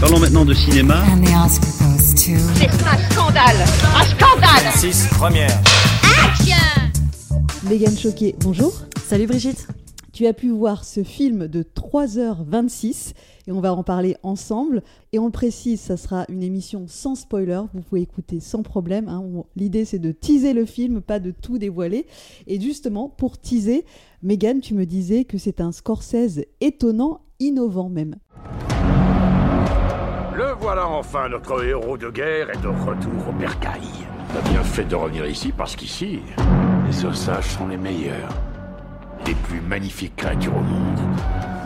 Parlons maintenant de cinéma. C'est un scandale Un scandale 6 première. Mégane Choquet, bonjour. Salut Brigitte. Tu as pu voir ce film de 3h26 et on va en parler ensemble. Et on le précise, ça sera une émission sans spoiler. Vous pouvez écouter sans problème. hein. L'idée, c'est de teaser le film, pas de tout dévoiler. Et justement, pour teaser, Mégane, tu me disais que c'est un Scorsese étonnant, innovant même. Le voilà enfin, notre héros de guerre est de retour au bercail. T'as bien fait de revenir ici parce qu'ici, les Osages sont les meilleurs. Les plus magnifiques créatures au monde.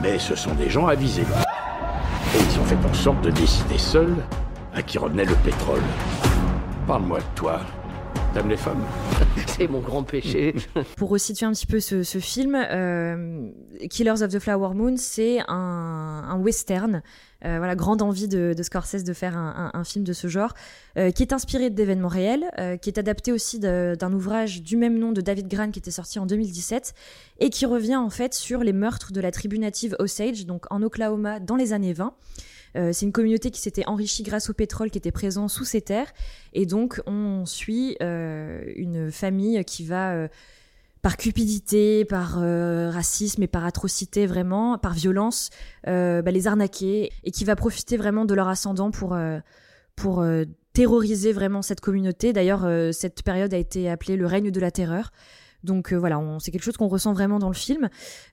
Mais ce sont des gens avisés. Et ils ont fait en sorte de décider seuls à qui revenait le pétrole. Parle-moi de toi. T'aimes les femmes C'est mon grand péché. Pour resituer un petit peu ce, ce film, euh, Killers of the Flower Moon, c'est un, un western. Euh, voilà, grande envie de, de Scorsese de faire un, un- un film de ce genre, euh, qui est inspiré d'événements réels, euh, qui est adapté aussi d'un ouvrage du même nom de David Gran qui était sorti en 2017 et qui revient en fait sur les meurtres de la tribu native Osage, donc en Oklahoma dans les années 20. Euh, c'est une communauté qui s'était enrichie grâce au pétrole qui était présent sous ces terres. Et donc, on suit euh, une famille qui va, euh, par cupidité, par racisme et par atrocité vraiment, par violence, bah, les arnaquer et qui va profiter vraiment de leur ascendant pour, pour terroriser vraiment cette communauté. D'ailleurs, cette période a été appelée le règne de la terreur. Donc euh, voilà, on- c'est quelque chose qu'on ressent vraiment dans le film.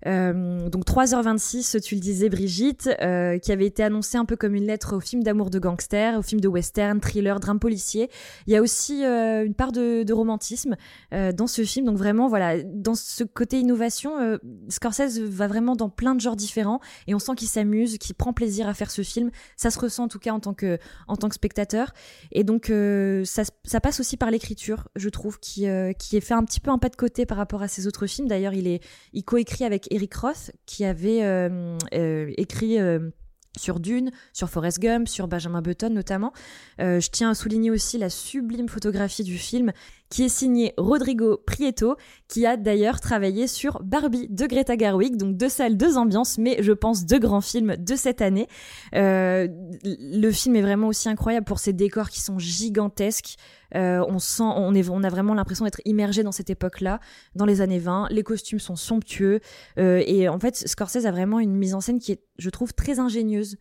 Euh, donc 3h26, tu le disais Brigitte, euh, qui avait été annoncé un peu comme une lettre au film d'amour de gangster, au film de western, thriller, drame policier. Il y a aussi euh, une part de, romantisme dans ce film. Donc vraiment, voilà, dans ce côté innovation, Scorsese va vraiment dans plein de genres différents et on sent qu'il s'amuse, qu'il prend plaisir à faire ce film. Ça se ressent en tout cas en tant que, en tant que spectateur. Et donc ça, se- ça passe aussi par l'écriture, je trouve, qui, qui est fait un petit peu un pas de côté par rapport à ses autres films. D'ailleurs, il est coécrit avec Eric Roth, qui avait euh, euh, écrit euh, sur Dune, sur Forrest Gump, sur Benjamin Button notamment. Je tiens à souligner aussi la sublime photographie du film, qui est signée Rodrigo Prieto, qui a d'ailleurs travaillé sur Barbie de Greta Gerwig, donc deux salles, deux ambiances, mais je pense deux grands films de cette année. Euh, le film est vraiment aussi incroyable pour ses décors qui sont gigantesques. Euh, on sent, on, a vraiment l'impression d'être immergé dans cette époque-là, dans les années 20. Les costumes sont somptueux. Euh, et en fait, Scorsese a vraiment une mise en scène qui est, je trouve, très ingénieuse.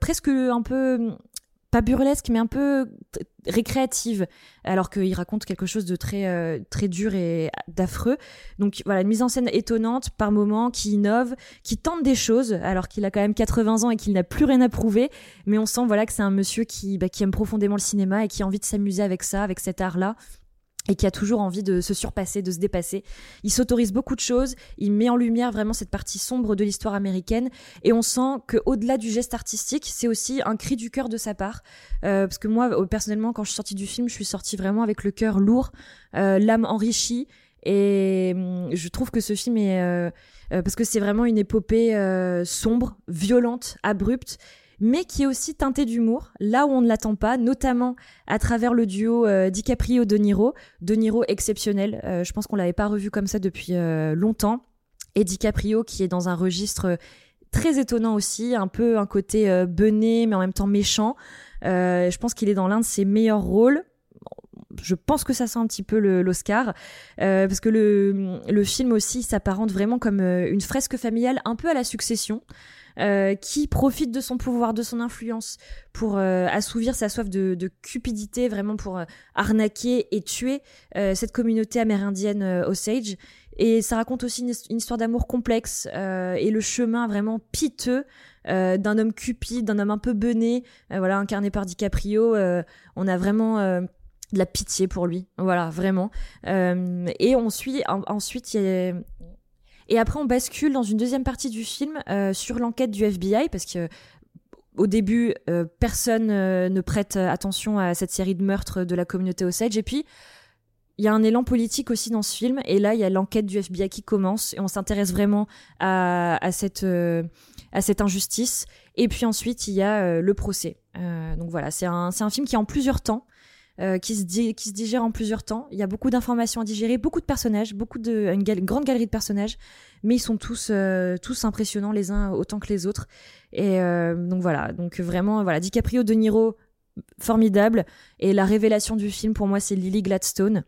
Presque un peu, pas burlesque, mais un peu récréative. Alors qu'il raconte quelque chose de très, euh, très dur et d'affreux. Donc voilà, une mise en scène étonnante par moments, qui innove, qui tente des choses, alors qu'il a quand même 80 ans et qu'il n'a plus rien à prouver. Mais on sent voilà que c'est un monsieur qui, bah, qui aime profondément le cinéma et qui a envie de s'amuser avec ça, avec cet art-là et qui a toujours envie de se surpasser, de se dépasser. Il s'autorise beaucoup de choses, il met en lumière vraiment cette partie sombre de l'histoire américaine, et on sent que au-delà du geste artistique, c'est aussi un cri du cœur de sa part. Euh, parce que moi, euh, personnellement, quand je suis sortie du film, je suis sortie vraiment avec le cœur lourd, euh, l'âme enrichie, et hum, je trouve que ce film est... euh, euh, parce que c'est vraiment une épopée euh, sombre, violente, abrupte, mais qui est aussi teintée d'humour, là où on ne l'attend pas, notamment à travers le duo euh, DiCaprio-De Niro. De Niro exceptionnel, euh, je pense qu'on l'avait pas revu comme ça depuis euh, longtemps. Et DiCaprio qui est dans un registre très étonnant aussi, un peu un côté bené mais en même temps méchant. Je pense qu'il est dans l'un de ses meilleurs rôles. Je pense que ça sent un petit peu l'Oscar, euh, parce que le, film aussi s'apparente vraiment comme euh, une fresque familiale un peu à la succession. euh, qui profite de son pouvoir, de son influence pour assouvir sa soif de, cupidité, vraiment pour arnaquer et tuer cette communauté amérindienne Osage. Et ça raconte aussi une, histoire d'amour complexe et le chemin vraiment piteux d'un homme cupide, d'un homme un peu bené, voilà, incarné par DiCaprio. on a vraiment de la pitié pour lui, voilà, vraiment. Euh, et on suit en- ensuite, il y a- et après on bascule dans une deuxième partie du film euh, sur l'enquête du FBI parce que au début, euh, personne euh, ne prête attention à cette série de meurtres de la communauté Osage. Et puis, il y a un élan politique aussi dans ce film. Et là, il y a l'enquête du FBI qui commence. Et on s'intéresse vraiment à, cette, euh, injustice. Et puis ensuite, il y a euh, le procès. Euh, donc voilà, c'est un, un film qui est en plusieurs temps. Euh, qui, se qui se digère en plusieurs temps. Il y a beaucoup d'informations à digérer, beaucoup de personnages, beaucoup de, une, grande galerie de personnages, mais ils sont tous, euh, tous impressionnants les uns autant que les autres. Et donc voilà, donc vraiment, voilà, DiCaprio, De Niro, formidable. Et la révélation du film, pour moi, c'est Lily Gladstone.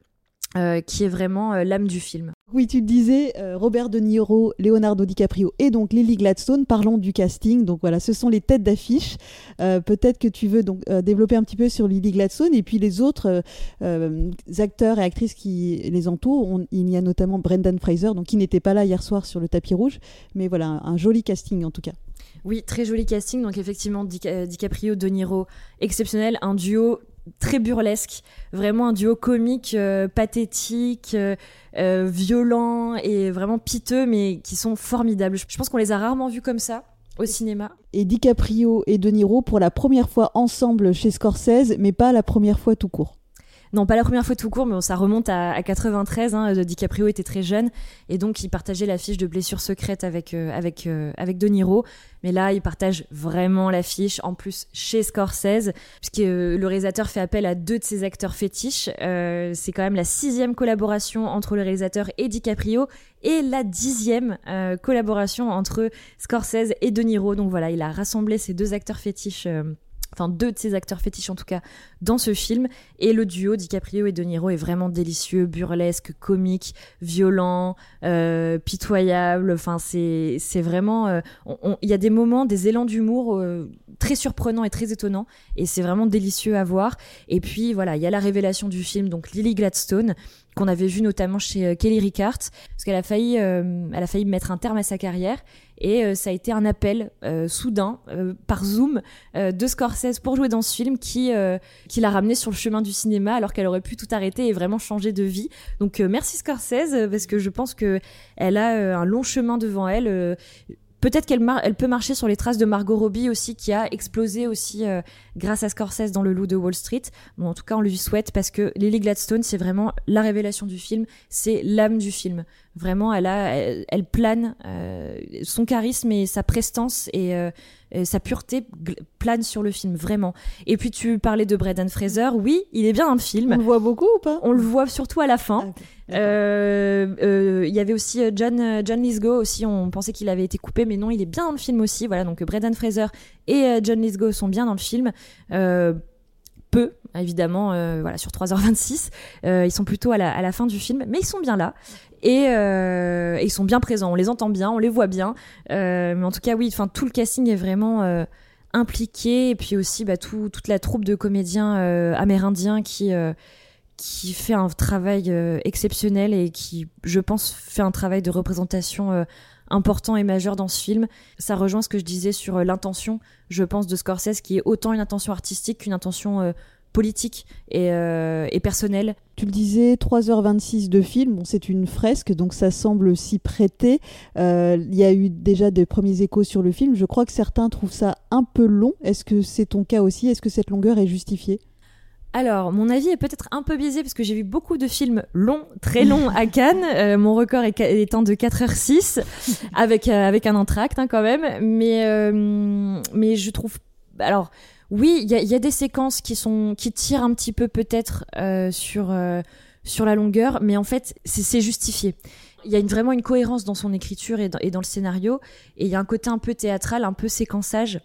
Euh, qui est vraiment euh, l'âme du film. Oui, tu le disais, euh, Robert De Niro, Leonardo DiCaprio et donc Lily Gladstone. Parlons du casting. Donc voilà, ce sont les têtes d'affiche. Peut-être que tu veux donc développer un petit peu sur Lily Gladstone et puis les autres acteurs et actrices qui les entourent. il y a notamment Brendan Fraser, donc qui n'était pas là hier soir sur le tapis rouge, mais voilà un, un joli casting en tout cas. Oui, très joli casting. Donc effectivement, DiCaprio, De Niro, exceptionnel, un duo très burlesque, vraiment un duo comique, euh, pathétique, euh, euh, violent et vraiment piteux, mais qui sont formidables. Je pense qu'on les a rarement vus comme ça au cinéma. Et DiCaprio et De Niro pour la première fois ensemble chez Scorsese, mais pas la première fois tout court. Non, pas la première fois tout court, mais ça remonte à, 93. Hein, DiCaprio était très jeune et donc il partageait l'affiche de blessure secrète avec, euh, avec, euh, avec De Niro. Mais là, il partage vraiment l'affiche, en plus chez Scorsese, puisque euh, le réalisateur fait appel à deux de ses acteurs fétiches. c'est quand même la sixième collaboration entre le réalisateur et DiCaprio et la dixième collaboration entre Scorsese et De Niro. Donc voilà, il a rassemblé ces deux acteurs fétiches enfin deux de ses acteurs fétiches en tout cas, dans ce film. Et le duo DiCaprio et De Niro est vraiment délicieux, burlesque, comique, violent, euh, pitoyable. Enfin, c'est vraiment. Euh, il y a des moments, des élans d'humour euh, très surprenants et très étonnants, et c'est vraiment délicieux à voir. Et puis voilà, il y a la révélation du film, donc Lily Gladstone, qu'on avait vu notamment chez Kelly Ricard, parce qu'elle a a failli mettre un terme à sa carrière. Et euh, ça a été un appel soudain par Zoom de Scorsese pour jouer dans ce film qui, qui l'a ramené sur le chemin du cinéma alors qu'elle aurait pu tout arrêter et vraiment changer de vie. Donc merci Scorsese parce que je pense que elle a un long chemin devant elle Peut-être qu'elle elle peut marcher sur les traces de Margot Robbie aussi, qui a explosé aussi euh, grâce à Scorsese dans Le Loup de Wall Street. Bon, en tout cas, on lui souhaite parce que Lily Gladstone, c'est vraiment la révélation du film, c'est l'âme du film. Vraiment, elle a, plane, euh, son charisme et sa prestance et, euh, sa pureté plane sur le film, vraiment. Et puis tu parlais de Brendan Fraser, oui, il est bien dans le film. On le voit beaucoup ou pas? On le voit surtout à la fin. Ah, euh, il y avait aussi John, John Lithgow aussi, on pensait qu'il avait été coupé, mais non, il est bien dans le film aussi. Voilà, donc Brendan Fraser et John Lithgow sont bien dans le film peu, évidemment, voilà, sur 3h26. ils sont plutôt à la, à la, fin du film, mais ils sont bien là. Euh, et, ils sont bien présents. On les entend bien, on les voit bien. Euh, mais en tout cas, oui, tout le casting est vraiment euh, impliqué. Et puis aussi, bah, toute la troupe de comédiens amérindiens qui qui fait un travail exceptionnel et qui, je pense, fait un travail de représentation important et majeur dans ce film. Ça rejoint ce que je disais sur l'intention, je pense, de Scorsese, qui est autant une intention artistique qu'une intention politique euh, et, personnelle. Tu le disais, 3h26 de film, c'est une fresque, donc ça semble s'y prêter. Euh, il y a eu déjà des premiers échos sur le film. Je crois que certains trouvent ça un peu long. Est-ce que c'est ton cas aussi? Est-ce que cette longueur est justifiée? Alors, mon avis est peut-être un peu biaisé parce que j'ai vu beaucoup de films longs, très longs à Cannes. Euh, mon record est étant de 4h06 avec, avec un entracte hein, quand même. Mais, mais je trouve. Alors, oui, il y a, des séquences qui sont qui tirent un petit peu peut-être euh, sur euh, sur la longueur, mais en fait c'est justifié. Il y a une, vraiment une cohérence dans son écriture et dans, le scénario, et il y a un côté un peu théâtral, un peu séquençage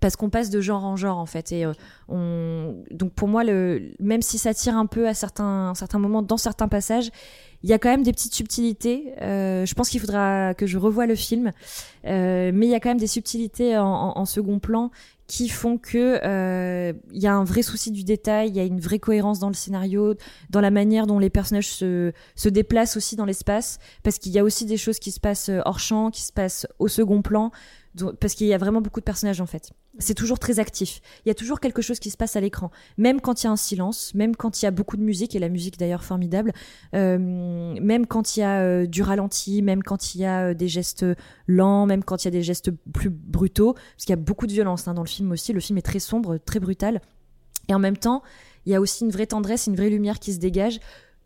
parce qu'on passe de genre en genre en fait. Et euh, on donc pour moi le même si ça tire un peu à certains certains moments dans certains passages il y a quand même des petites subtilités. Je pense qu'il faudra que je revoie le film. Mais il y a quand même des subtilités en second plan qui font que euh, il y a un vrai souci du détail, il y a une vraie cohérence dans le scénario, dans la manière dont les personnages se, se déplacent aussi dans l'espace, parce qu'il y a aussi des choses qui se passent euh, hors champ, qui se passent au second plan, parce qu'il y a vraiment beaucoup de personnages en fait. C'est toujours très actif. Il y a toujours quelque chose qui se passe à l'écran, même quand il y a un silence, même quand il y a beaucoup de musique et la musique d'ailleurs formidable, euh, même quand il y a euh, du ralenti, même quand il y a euh, des gestes lents, même quand il y a des gestes plus brutaux, parce qu'il y a beaucoup de violence hein, dans le film aussi. Le film est très sombre, très brutal, et en même temps, il y a aussi une vraie tendresse, une vraie lumière qui se dégage,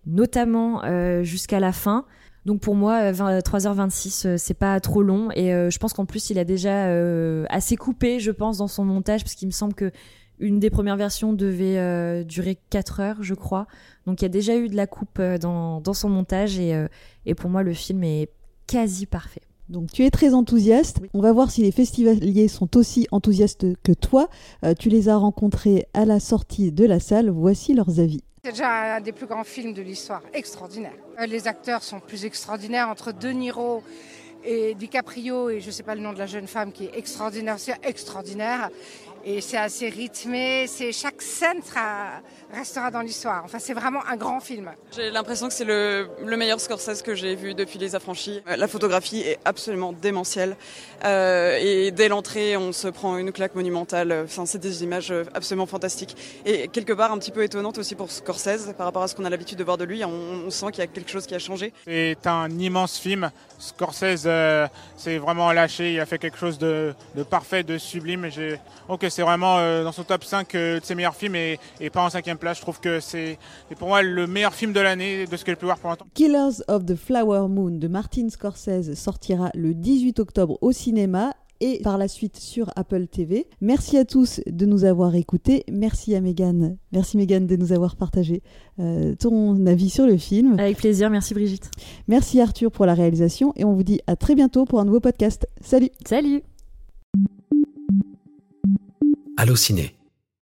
notamment jusqu'à la fin. Donc pour moi, 3h26, euh, c'est pas trop long. Et euh, je pense qu'en plus, il a déjà euh, assez coupé, je pense, dans son montage, parce qu'il me semble que Une des premières versions devait durer 4 heures, je crois. Donc il y a déjà eu de la coupe dans, dans son montage et, et pour moi le film est quasi parfait. Donc tu es très enthousiaste. On va voir si les festivaliers sont aussi enthousiastes que toi. Euh, tu les as rencontrés à la sortie de la salle. Voici leurs avis. C'est déjà un des plus grands films de l'histoire, extraordinaire. Euh, les acteurs sont plus extraordinaires entre De Niro et DiCaprio et je ne sais pas le nom de la jeune femme qui est extraordinaire, c'est extraordinaire et c'est assez rythmé. C'est chaque scène sera, restera dans l'histoire. Enfin, c'est vraiment un grand film. J'ai l'impression que c'est le, le, meilleur Scorsese que j'ai vu depuis Les Affranchis. Euh, la photographie est absolument démentielle euh, et dès l'entrée, on se prend une claque monumentale. Enfin, c'est des images absolument fantastiques et quelque part un petit peu étonnante aussi pour Scorsese par rapport à ce qu'on a l'habitude de voir de lui. On, on sent qu'il y a quelque chose qui a changé. C'est un immense film. Scorsese euh, s'est vraiment lâché. Il a fait quelque chose de, de parfait, de sublime. J'ai c'est vraiment euh, dans son top 5 euh, de ses meilleurs films et, pas en cinquième place. Je trouve que c'est pour moi le meilleur film de l'année de ce que j'ai pu voir pour l'instant. Killers of the Flower Moon de Martin Scorsese sortira le 18 octobre au cinéma et par la suite sur Apple TV. Merci à tous de nous avoir écoutés. Merci à Megan. Merci Megan de nous avoir partagé euh, ton avis sur le film. Avec plaisir. Merci Brigitte. Merci Arthur pour la réalisation et on vous dit à très bientôt pour un nouveau podcast. Salut. Salut. Allociné,